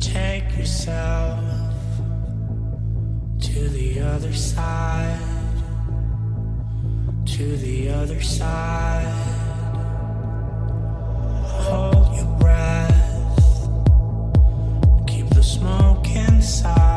take yourself to the other side, to the other side. Hold your breath, keep the smoke inside.